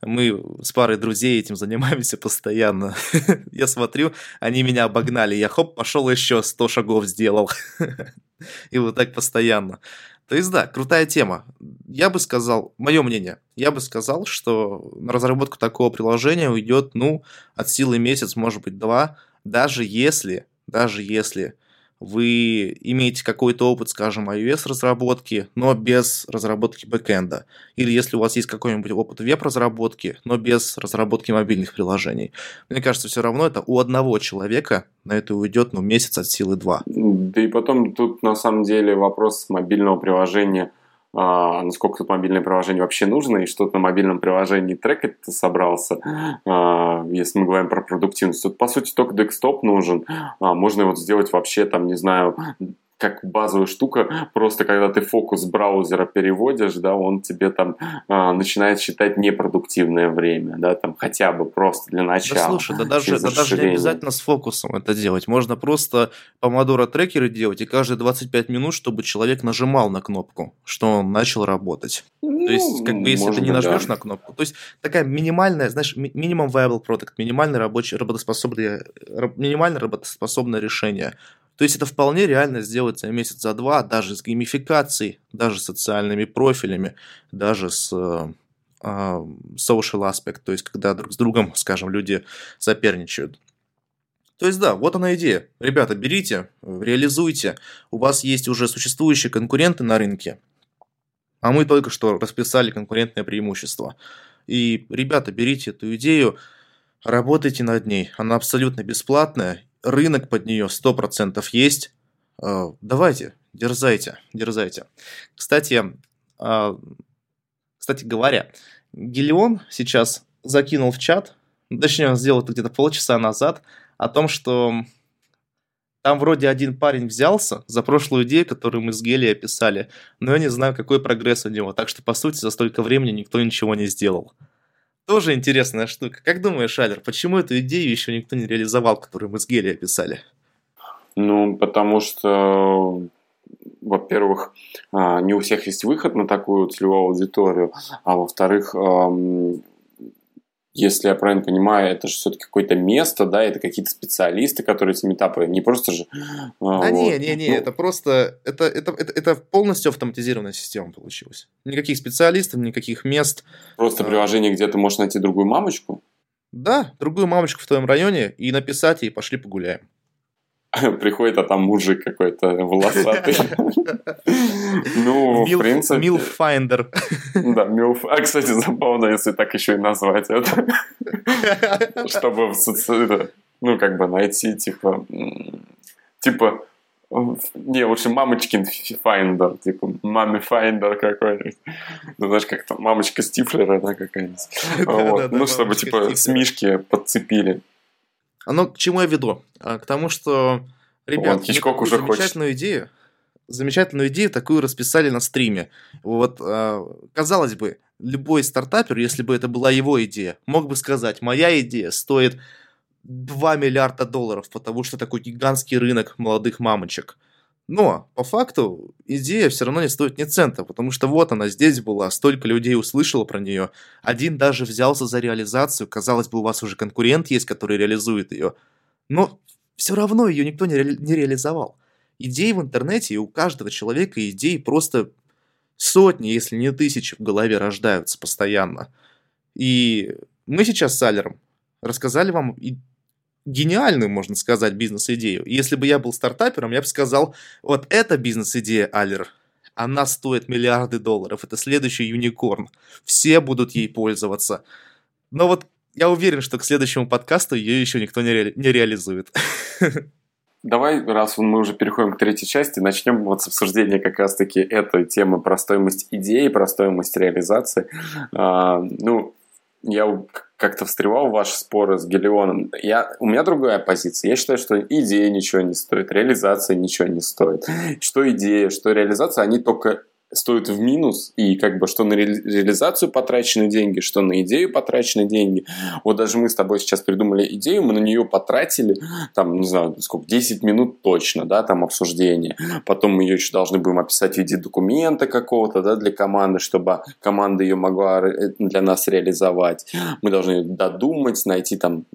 Мы с парой друзей этим занимаемся (laughs) постоянно. (laughs) я смотрю, они меня обогнали. Я хоп, пошел еще 100 шагов сделал. (laughs) И вот так постоянно. То есть, да, крутая тема. Я бы сказал, мое мнение, я бы сказал, что на разработку такого приложения уйдет, ну, от силы месяц, может быть, два, даже если, даже если вы имеете какой-то опыт, скажем, iOS-разработки, но без разработки бэкэнда. Или если у вас есть какой-нибудь опыт веб-разработки, но без разработки мобильных приложений. Мне кажется, все равно это у одного человека на это уйдет ну, месяц от силы два. Да и потом тут на самом деле вопрос мобильного приложения – насколько тут мобильное приложение вообще нужно, и что ты на мобильном приложении трекать ты собрался, а, если мы говорим про продуктивность. Тут, по сути, только декстоп нужен. А, можно его сделать вообще, там, не знаю, как базовая штука, просто когда ты фокус браузера переводишь, да, он тебе там а, начинает считать непродуктивное время, да, там хотя бы просто для начала. Да слушай, да даже, да даже не обязательно с фокусом это делать, можно просто помодоро трекеры делать и каждые 25 минут, чтобы человек нажимал на кнопку, что он начал работать. Ну, то есть, как бы, если ты не нажмешь да. на кнопку, то есть такая минимальная, знаешь, минимум viable product, минимальный рабочий, работоспособное, минимально работоспособное решение. То есть это вполне реально сделать за месяц, за два, даже с геймификацией, даже с социальными профилями, даже с э, а, social aspect, то есть когда друг с другом, скажем, люди соперничают. То есть да, вот она идея. Ребята, берите, реализуйте. У вас есть уже существующие конкуренты на рынке, а мы только что расписали конкурентное преимущество. И, ребята, берите эту идею, работайте над ней. Она абсолютно бесплатная, рынок под нее 100% есть. А, давайте, дерзайте, дерзайте. Кстати, а, кстати говоря, Гелион сейчас закинул в чат, точнее, он сделал это где-то полчаса назад, о том, что там вроде один парень взялся за прошлую идею, которую мы с Гели описали, но я не знаю, какой прогресс у него. Так что, по сути, за столько времени никто ничего не сделал. Тоже интересная штука. Как думаешь, Алер, почему эту идею еще никто не реализовал, которую мы с Гели описали? Ну, потому что, во-первых, а, не у всех есть выход на такую целевую аудиторию, а во-вторых, если я правильно понимаю, это же все-таки какое-то место, да, это какие-то специалисты, которые эти метапы, не просто же... А, вот. не, не, не, ну... это просто, это, это, это, это полностью автоматизированная система получилась. Никаких специалистов, никаких мест. Просто а... приложение, где ты можешь найти другую мамочку? Да, другую мамочку в твоем районе и написать ей «пошли погуляем». (laughs) приходит, а там мужик какой-то волосатый. (laughs) Ну, в принципе... Milf finder. Да, Milf... А, кстати, забавно, если так еще и назвать это. (laughs) Чтобы, ну, как бы найти, типа... Типа, не, лучше мамочкин finder, типа mommy finder какой-нибудь. Ну, знаешь, как там мамочка Стифлера, да, какая-нибудь. Ну, чтобы, типа, с Мишки подцепили. Оно к чему я веду? А, к тому, что, ребят, вот, Хичкок уже замечательную хочет. идею, замечательную идею такую расписали на стриме. Вот, а, казалось бы, любой стартапер, если бы это была его идея, мог бы сказать, моя идея стоит 2 миллиарда долларов, потому что такой гигантский рынок молодых мамочек. Но, по факту, идея все равно не стоит ни цента, потому что вот она здесь была, столько людей услышало про нее, один даже взялся за реализацию, казалось бы, у вас уже конкурент есть, который реализует ее, но все равно ее никто не, ре- не реализовал. Идеи в интернете, и у каждого человека идеи просто сотни, если не тысячи в голове рождаются постоянно. И мы сейчас с Алером рассказали вам гениальную, можно сказать, бизнес-идею. Если бы я был стартапером, я бы сказал, вот эта бизнес-идея, Алер, она стоит миллиарды долларов, это следующий юникорн, все будут ей пользоваться. Но вот я уверен, что к следующему подкасту ее еще никто не, ре... не реализует. (laughs) Давай, раз мы уже переходим к третьей части, начнем вот с обсуждения как раз-таки этой темы про стоимость идеи, про стоимость реализации. А, ну, я как-то встревал в ваши споры с Гелионом. Я, у меня другая позиция. Я считаю, что идея ничего не стоит, реализация ничего не стоит. Что идея, что реализация, они только стоит в минус, и как бы что на реализацию потрачены деньги, что на идею потрачены деньги. Вот даже мы с тобой сейчас придумали идею, мы на нее потратили, там, не знаю, сколько, 10 минут точно, да, там обсуждение. Потом мы ее еще должны будем описать в виде документа какого-то, да, для команды, чтобы команда ее могла для нас реализовать. Мы должны додумать, найти там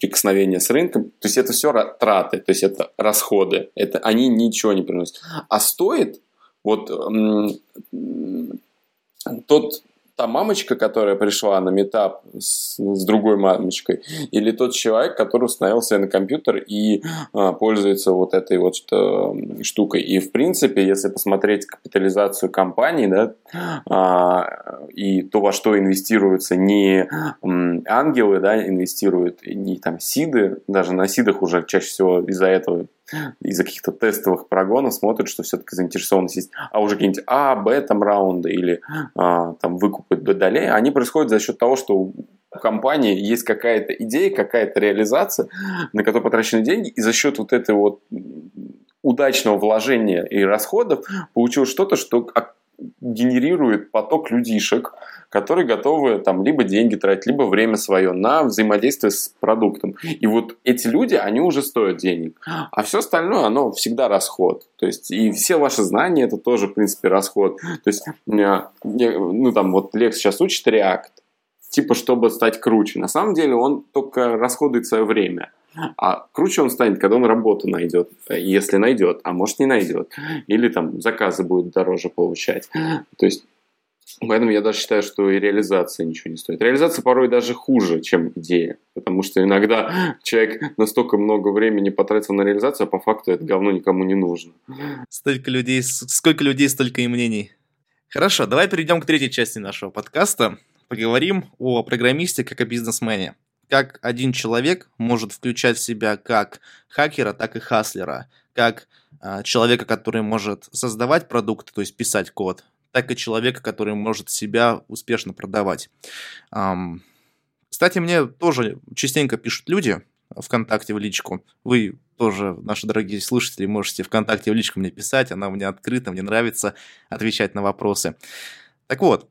прикосновение с рынком. То есть это все траты, то есть это расходы. Это, они ничего не приносят. А стоит вот тот та мамочка, которая пришла на метап с, с другой мамочкой, или тот человек, который установил на компьютер и а, пользуется вот этой вот что, штукой. И в принципе, если посмотреть капитализацию компании, да, а, и то, во что инвестируются не ангелы, да, инвестируют не там сиды, даже на сидах уже чаще всего из-за этого из-за каких-то тестовых прогонов смотрят, что все-таки заинтересованность есть. А уже какие-нибудь А, Б там раунды или а, там выкупы долей, они происходят за счет того, что у компании есть какая-то идея, какая-то реализация, на которую потрачены деньги, и за счет вот этой вот удачного вложения и расходов получилось что-то, что генерирует поток людишек, которые готовы там либо деньги тратить, либо время свое на взаимодействие с продуктом. И вот эти люди, они уже стоят денег. А все остальное, оно всегда расход. То есть и все ваши знания, это тоже, в принципе, расход. То есть, э, ну там вот Лекс сейчас учит React, типа, чтобы стать круче. На самом деле он только расходует свое время. А круче он станет, когда он работу найдет, если найдет, а может не найдет. Или там заказы будет дороже получать. То есть Поэтому я даже считаю, что и реализация ничего не стоит. Реализация порой даже хуже, чем идея. Потому что иногда человек настолько много времени потратил на реализацию, а по факту это говно никому не нужно. Столько людей, сколько людей, столько и мнений. Хорошо, давай перейдем к третьей части нашего подкаста. Поговорим о программисте как о бизнесмене. Как один человек может включать в себя как хакера, так и хаслера. Как э, человека, который может создавать продукты, то есть писать код, так и человека, который может себя успешно продавать. Кстати, мне тоже частенько пишут люди ВКонтакте в личку. Вы тоже, наши дорогие слушатели, можете ВКонтакте в личку мне писать, она меня открыта, мне нравится отвечать на вопросы. Так вот,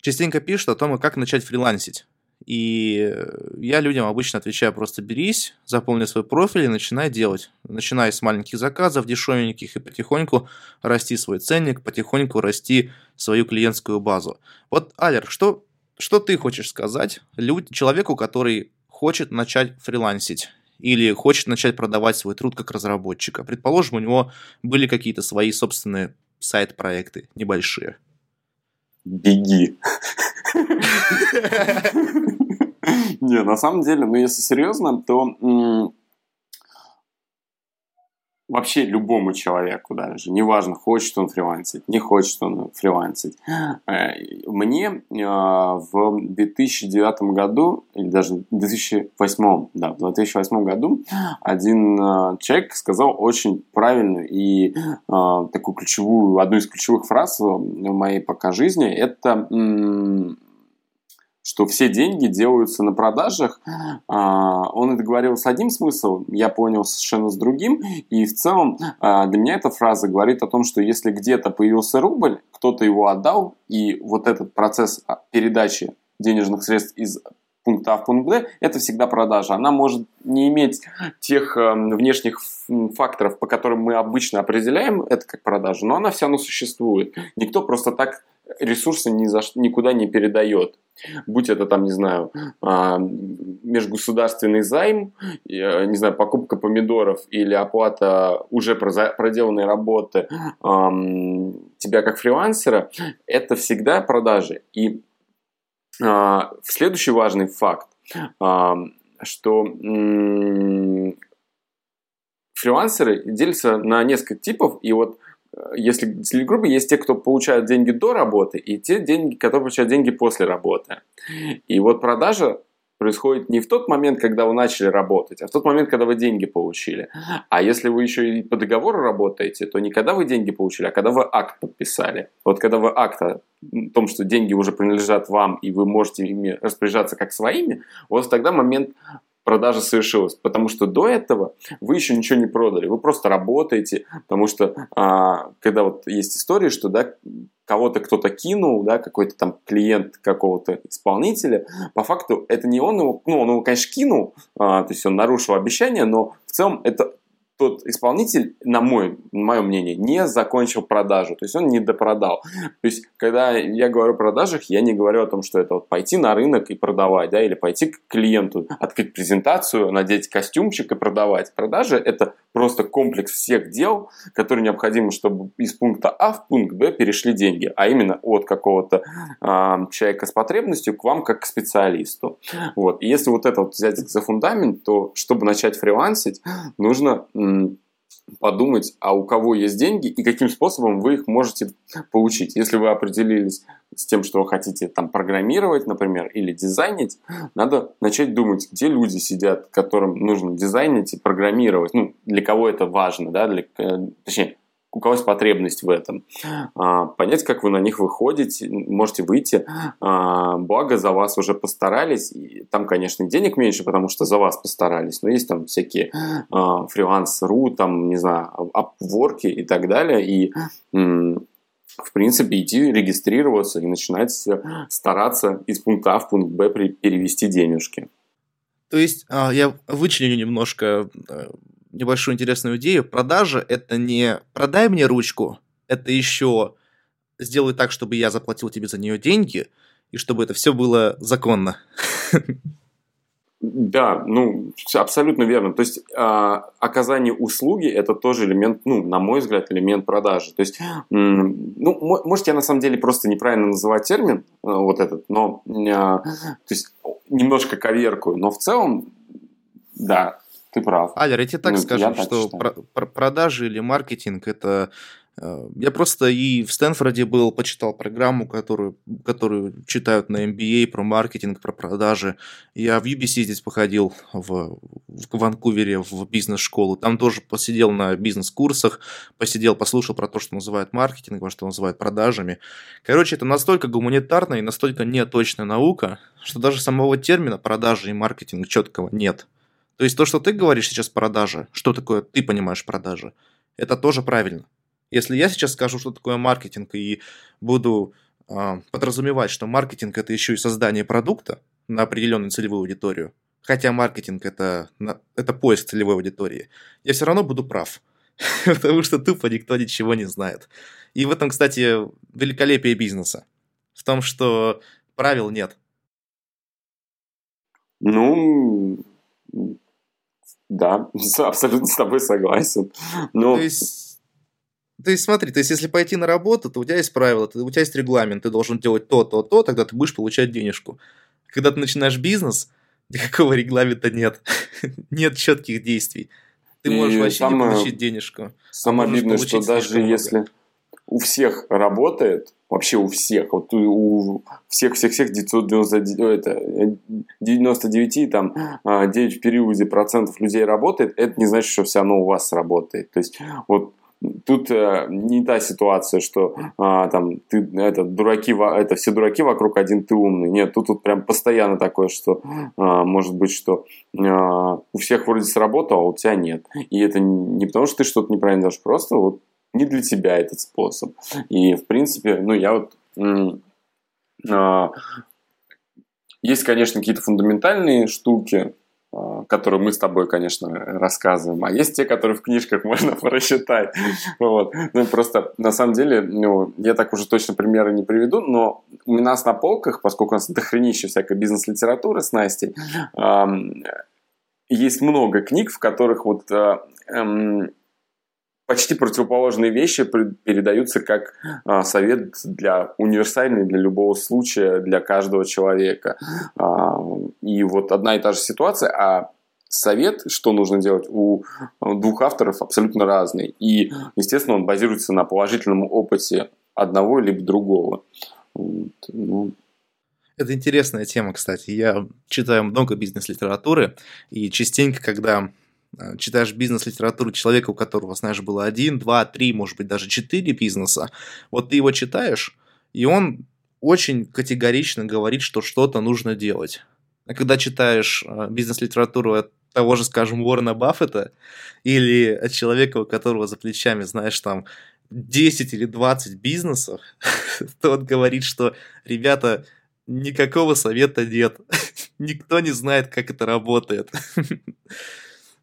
частенько пишут о том, как начать фрилансить. И я людям обычно отвечаю просто берись, заполни свой профиль и начинай делать. Начинай с маленьких заказов, дешевеньких, и потихоньку расти свой ценник, потихоньку расти свою клиентскую базу. Вот, Алер, что, что ты хочешь сказать люд, человеку, который хочет начать фрилансить? или хочет начать продавать свой труд как разработчика. Предположим, у него были какие-то свои собственные сайт-проекты небольшие. Беги. (laughs) Не, на самом деле, ну если серьезно, то вообще любому человеку даже, неважно, хочет он фрилансить, не хочет он фрилансить. Э, мне э, в 2009 году, или даже в 2008, да, в 2008 году один э, человек сказал очень правильную и такую ключевую, одну из ключевых фраз в моей пока жизни, это что все деньги делаются на продажах. А, он это говорил с одним смыслом, я понял совершенно с другим. И в целом а, для меня эта фраза говорит о том, что если где-то появился рубль, кто-то его отдал, и вот этот процесс а, передачи денежных средств из пункта А в пункт Б, это всегда продажа. Она может не иметь тех э, внешних факторов, по которым мы обычно определяем это как продажу, но она все равно существует. Никто просто так ресурсы ни за, никуда не передает. Будь это там, не знаю, а, межгосударственный займ, э, не знаю, покупка помидоров или оплата уже проделанной работы тебя как фрилансера, это всегда продажи. И а, следующий важный факт, что фрилансеры делятся на несколько типов, и вот если среди группы есть те, кто получают деньги до работы, и те деньги, которые получают деньги после работы. И вот продажа происходит не в тот момент, когда вы начали работать, а в тот момент, когда вы деньги получили. А если вы еще и по договору работаете, то не когда вы деньги получили, а когда вы акт подписали. Вот когда вы акт о том, что деньги уже принадлежат вам, и вы можете ими распоряжаться как своими, вот тогда момент продажа совершилась. Потому что до этого вы еще ничего не продали. Вы просто работаете, потому что а, когда вот есть история, что да, кого-то кто-то кинул, да, какой-то там клиент какого-то исполнителя, по факту это не он его, ну, он его, конечно, кинул, а, то есть он нарушил обещание, но в целом это тот исполнитель, на, мой, мое мнение, не закончил продажу, то есть он не допродал. То есть, когда я говорю о продажах, я не говорю о том, что это вот пойти на рынок и продавать, да, или пойти к клиенту, открыть презентацию, надеть костюмчик и продавать. Продажи – это просто комплекс всех дел, которые необходимы, чтобы из пункта А в пункт Б перешли деньги, а именно от какого-то э, человека с потребностью к вам как к специалисту. Вот. И если вот это вот взять за фундамент, то чтобы начать фрилансить, нужно подумать, а у кого есть деньги и каким способом вы их можете получить. Если вы определились с тем, что вы хотите там программировать, например, или дизайнить, надо начать думать, где люди сидят, которым нужно дизайнить и программировать. Ну, для кого это важно, да, для, э, точнее, у кого есть потребность в этом. А, понять, как вы на них выходите, можете выйти. А, благо, за вас уже постарались. Там, конечно, денег меньше, потому что за вас постарались. Но есть там всякие а, фриланс.ру, там, не знаю, апворки и так далее. И в принципе, идти регистрироваться и начинать стараться из пункта А в пункт Б перевести денежки. То есть я вычленю немножко небольшую интересную идею. Продажа – это не «продай мне ручку», это еще «сделай так, чтобы я заплатил тебе за нее деньги», и чтобы это все было законно. Да, ну, абсолютно верно. То есть э, оказание услуги это тоже элемент, ну, на мой взгляд, элемент продажи. То есть, ну, может, я на самом деле просто неправильно называю термин э, вот этот, но, э, то есть немножко коверкую, но в целом, да, ты прав. Алер, я тебе так ну, скажу, что про- про- продажи или маркетинг это э, я просто и в Стэнфорде был, почитал программу, которую, которую читают на MBA про маркетинг, про продажи. Я в UBC здесь походил в, в Ванкувере в бизнес-школу. Там тоже посидел на бизнес-курсах, посидел, послушал про то, что называют маркетингом, что называют продажами. Короче, это настолько гуманитарная и настолько неточная наука, что даже самого термина продажи и маркетинг четкого нет. То есть то, что ты говоришь сейчас продажа, что такое ты понимаешь продажа, это тоже правильно. Если я сейчас скажу, что такое маркетинг, и буду э, подразумевать, что маркетинг это еще и создание продукта на определенную целевую аудиторию, хотя маркетинг это, это поиск целевой аудитории, я все равно буду прав. (laughs) Потому что тупо никто ничего не знает. И в этом, кстати, великолепие бизнеса. В том, что правил нет. Ну, да, (laughs) абсолютно с тобой согласен. Но... То есть, то есть смотри, то есть если пойти на работу, то у тебя есть правила, то у тебя есть регламент, ты должен делать то, то, то, тогда ты будешь получать денежку. Когда ты начинаешь бизнес, (laughs) никакого регламента нет. (laughs) нет четких действий. Ты можешь вообще самое, не получить денежку. Самое обидное, что даже если у всех работает, вообще у всех, вот у всех, всех, всех 999, это, 99, там, 9 а, в периоде процентов людей работает, это не значит, что все равно у вас работает. То есть, вот тут э, не та ситуация, что а, там ты это дураки, это все дураки вокруг, один ты умный. Нет, тут тут прям постоянно такое, что а, может быть, что а, у всех вроде сработало, а у тебя нет. И это не потому, что ты что-то неправильно делаешь, просто вот не для тебя этот способ. И, в принципе, ну, я вот... А, есть, конечно, какие-то фундаментальные штуки, а, которые мы с тобой, конечно, рассказываем, а есть те, которые в книжках (laughs) можно прочитать. Вот. Ну, просто, на самом деле, ну, я так уже точно примеры не приведу, но у нас на полках, поскольку у нас дохренище всякой бизнес-литературы с Настей, эм, есть много книг, в которых вот эм, почти противоположные вещи передаются как а, совет для универсальный для любого случая, для каждого человека. А, и вот одна и та же ситуация, а совет, что нужно делать, у двух авторов абсолютно разный. И, естественно, он базируется на положительном опыте одного либо другого. Вот, ну. Это интересная тема, кстати. Я читаю много бизнес-литературы, и частенько, когда читаешь бизнес-литературу человека, у которого, знаешь, было один, два, три, может быть, даже четыре бизнеса, вот ты его читаешь, и он очень категорично говорит, что что-то нужно делать. А когда читаешь э, бизнес-литературу от того же, скажем, Уоррена Баффета, или от человека, у которого за плечами, знаешь, там 10 или 20 бизнесов, (laughs) то он говорит, что, ребята, никакого совета нет. (laughs) Никто не знает, как это работает. (laughs)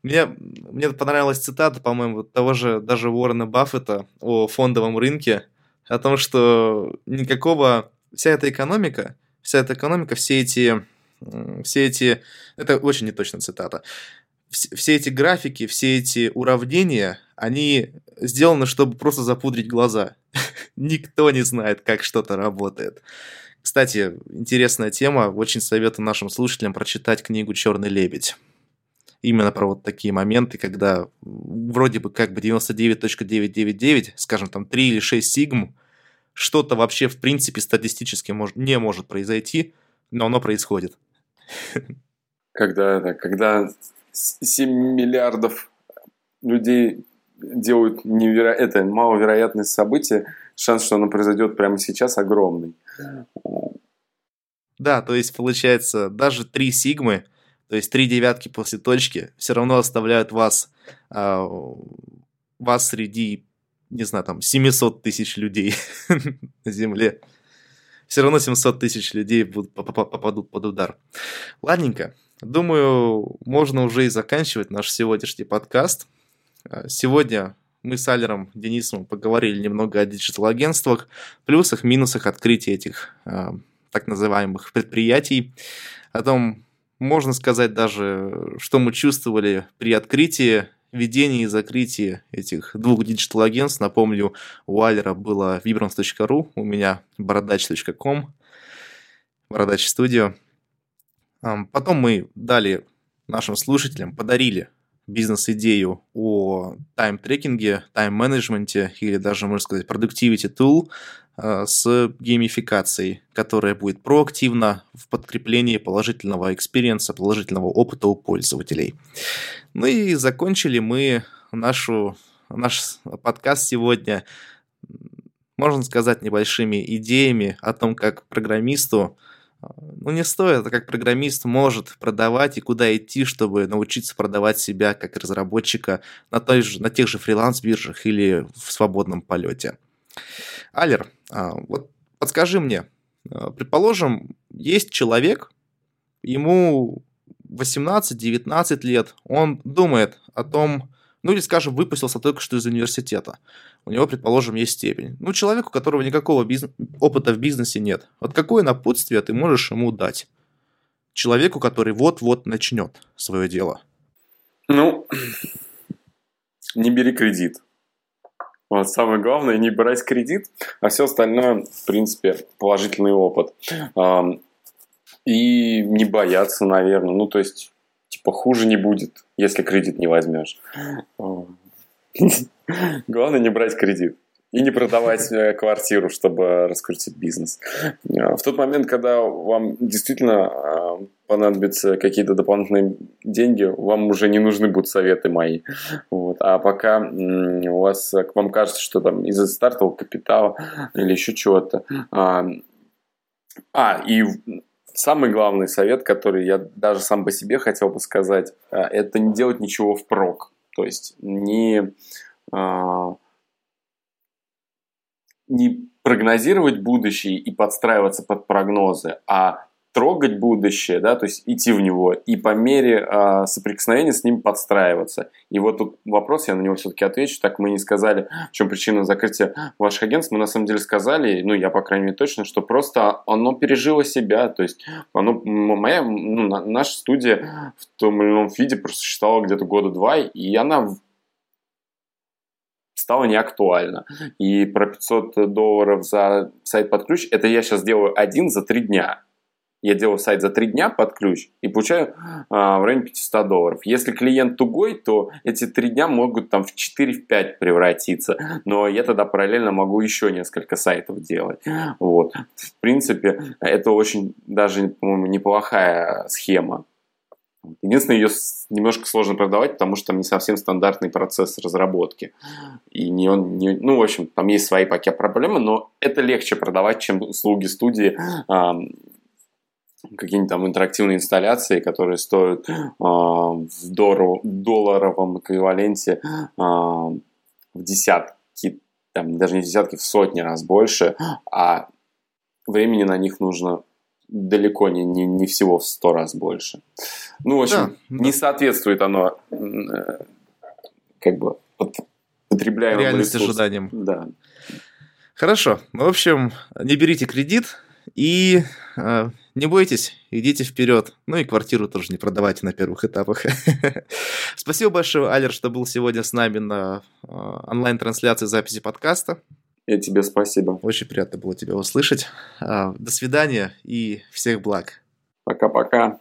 Мне, мне понравилась цитата, по-моему, того же даже Уоррена Баффета о фондовом рынке, о том, что никакого... Вся эта экономика, вся эта экономика, все эти... Все эти... Это очень неточная цитата. Все эти графики, все эти уравнения, они сделаны, чтобы просто запудрить глаза. (laughs) Никто не знает, как что-то работает. Кстати, интересная тема. Очень советую нашим слушателям прочитать книгу «Черный лебедь» именно про вот такие моменты, когда вроде бы как бы 99.999, скажем там 3 или 6 сигм, что-то вообще в принципе статистически мож, не может произойти, но оно происходит. Когда, да, когда 7 миллиардов людей делают неверо... это маловероятное событие, шанс, что оно произойдет прямо сейчас, огромный. Да, то есть получается даже 3 сигмы – то есть три девятки после точки все равно оставляют вас, э, вас среди, не знаю, там 700 тысяч людей (laughs) на Земле. Все равно 700 тысяч людей будут, попадут под удар. Ладненько. Думаю, можно уже и заканчивать наш сегодняшний подкаст. А, сегодня мы с Алером Денисовым поговорили немного о диджитал-агентствах, плюсах, минусах открытия этих э, так называемых предприятий, о том, можно сказать даже, что мы чувствовали при открытии, ведении и закрытии этих двух диджитал-агентств. Напомню, у Алера было vibrance.ru, у меня бородач.com, бородач студио. Потом мы дали нашим слушателям, подарили бизнес-идею о тайм-трекинге, тайм-менеджменте или даже, можно сказать, tool Э, с геймификацией, которая будет проактивна в подкреплении положительного experience а, положительного опыта у пользователей. Ну и закончили мы нашу, наш подкаст сегодня, можно сказать, небольшими идеями о том, как программисту ну, не стоит, как программист может продавать и куда идти, чтобы научиться продавать себя как разработчика на, той же, на тех же фриланс-биржах или в свободном полете. Алер, а, вот подскажи мне, а, предположим, есть человек, ему 18-19 лет, он думает о том, ну или, скажем, выпустился только что из университета. У него, предположим, есть степень. Ну, человеку, у которого никакого бизнес... опыта в бизнесе нет. Вот какое напутствие ты можешь ему дать? Человеку, который вот-вот начнет свое дело. Ну, не бери кредит. Вот самое главное, не брать кредит, а все остальное, в принципе, положительный опыт. И не бояться, наверное. Ну, то есть, типа, хуже не будет, если кредит не возьмешь. (laughs) Главное не брать кредит и не продавать э, квартиру, чтобы раскрутить бизнес. Э, в тот момент, когда вам действительно э, понадобятся какие-то дополнительные деньги, вам уже не нужны будут советы мои. Вот. А пока у вас, вам кажется, что там из-за стартового капитала или еще чего-то. А, а, и самый главный совет, который я даже сам по себе хотел бы сказать, это не делать ничего впрок. То есть не не прогнозировать будущее и подстраиваться под прогнозы, а трогать будущее, да, то есть идти в него, и по мере э, соприкосновения с ним подстраиваться. И вот тут вопрос, я на него все-таки отвечу, так мы не сказали, в чем причина закрытия ваших агентств, мы на самом деле сказали, ну, я, по крайней мере, точно, что просто оно пережило себя, то есть оно, моя, ну, наша студия в том или ином виде просуществовала где-то года два, и она стало неактуально. И про 500 долларов за сайт под ключ, это я сейчас делаю один за три дня. Я делаю сайт за три дня под ключ и получаю а, в районе 500 долларов. Если клиент тугой, то эти три дня могут там в 4-5 превратиться. Но я тогда параллельно могу еще несколько сайтов делать. Вот. В принципе, это очень даже, по-моему, неплохая схема. Единственное, ее немножко сложно продавать, потому что там не совсем стандартный процесс разработки. И не он, не, ну, в общем, там есть свои пока проблемы, но это легче продавать, чем услуги студии, какие-нибудь там интерактивные инсталляции, которые стоят э, в дору, долларовом эквиваленте э, в десятки, там, даже не десятки, в сотни раз больше, а времени на них нужно далеко не, не, не всего в сто раз больше. Ну, в общем, да, не да. соответствует оно э, как бы потребляемым Реальность ресурсам. ожиданиям. Да. Хорошо. В общем, не берите кредит и э, не бойтесь, идите вперед. Ну и квартиру тоже не продавайте на первых этапах. (laughs) Спасибо большое, Алер, что был сегодня с нами на э, онлайн-трансляции записи подкаста. И тебе спасибо. Очень приятно было тебя услышать. А, до свидания и всех благ. Пока-пока.